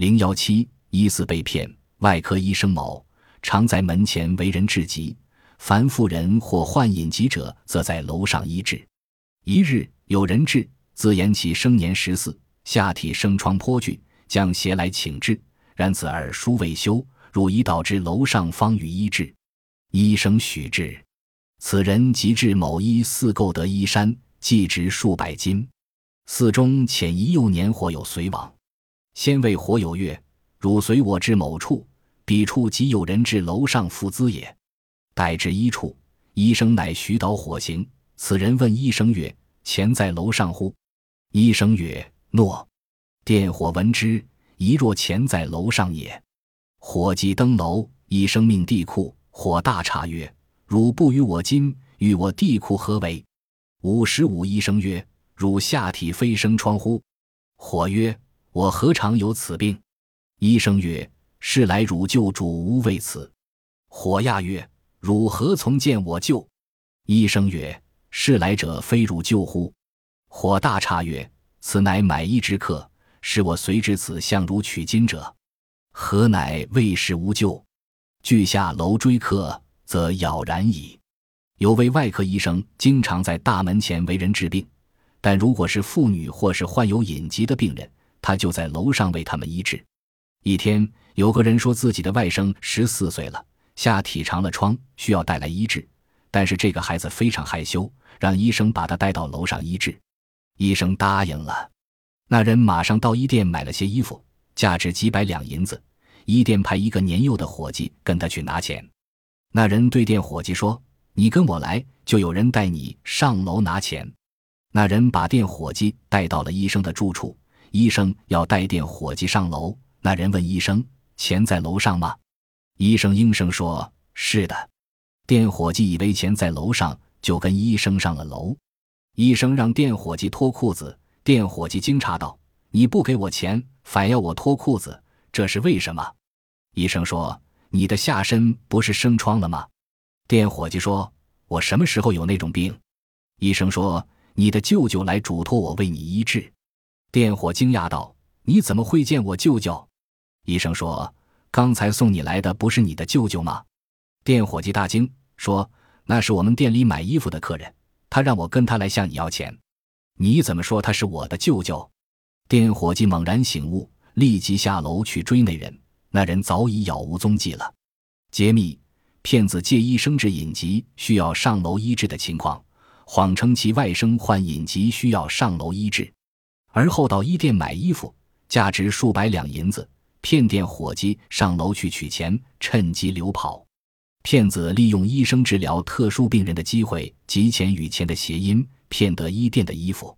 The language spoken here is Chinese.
零幺七疑似被骗，外科医生某常在门前为人治疾，凡妇人或患隐疾者，则在楼上医治。一日有人至，自言其生年十四，下体生疮颇剧，将携来请治。然此耳书未休，汝已导至楼上方予医治。医生许治。此人即至某医寺购得衣衫，计值数百金。寺中遣一幼年或有随往，先谓火有曰：“汝随我至某处，彼处即有人至楼上付资也。”待至一处，医生乃徐导火行。此人问医生曰：“钱在楼上乎？”医生曰：“诺。”电火闻之，疑若钱在楼上也。火即登楼，医生命地库。火大察曰：“汝不与我金，与我地库何为？”五十五医生曰：“汝下体非生疮乎？”火曰：“我何尝有此病？”医生曰：“是来汝救主无为此。”火亚曰：“汝何从见我救？”医生曰：是来者非汝救乎？火大诧曰：“此乃买衣之客，是我随至此向汝取金者，何乃为时无救？俱下楼追客，则杳然矣。”有位外科医生，经常在大门前为人治病，但如果是妇女或是患有隐疾的病人，他就在楼上为他们医治。一天，有个人说自己的外甥十四岁了，下体长了疮，需要带来医治。但是这个孩子非常害羞，让医生把他带到楼上医治。医生答应了。那人马上到衣店买了些衣服，价值几百两银子。衣店派一个年幼的伙计跟他去拿钱。那人对店伙计说：“你跟我来，就有人带你上楼拿钱。”那人把店伙计带到了医生的住处。医生要带电伙计上楼。那人问医生：“钱在楼上吗？”医生应声说：“是的。”电伙计以为钱在楼上，就跟医生上了楼。医生让电伙计脱裤子，电伙计惊诧道：“你不给我钱，反要我脱裤子，这是为什么？”医生说：“你的下身不是生疮了吗？”电伙计说：“我什么时候有那种病？”医生说：“你的舅舅来嘱托我为你医治。”店伙惊讶道：“你怎么会见我舅舅？”医生说：“刚才送你来的不是你的舅舅吗？”店伙计大惊。说：“那是我们店里买衣服的客人，他让我跟他来向你要钱。你怎么说他是我的舅舅？”店伙计猛然醒悟，立即下楼去追那人。那人早已杳无踪迹了。揭秘：骗子借医生治隐疾需要上楼医治的情况，谎称其外甥患隐疾需要上楼医治，而后到衣店买衣服，价值数百两银子，骗店伙计上楼去取钱，趁机溜跑。骗子利用医生治疗特殊病人的机会，集钱与钱的谐音，骗得衣店的衣服。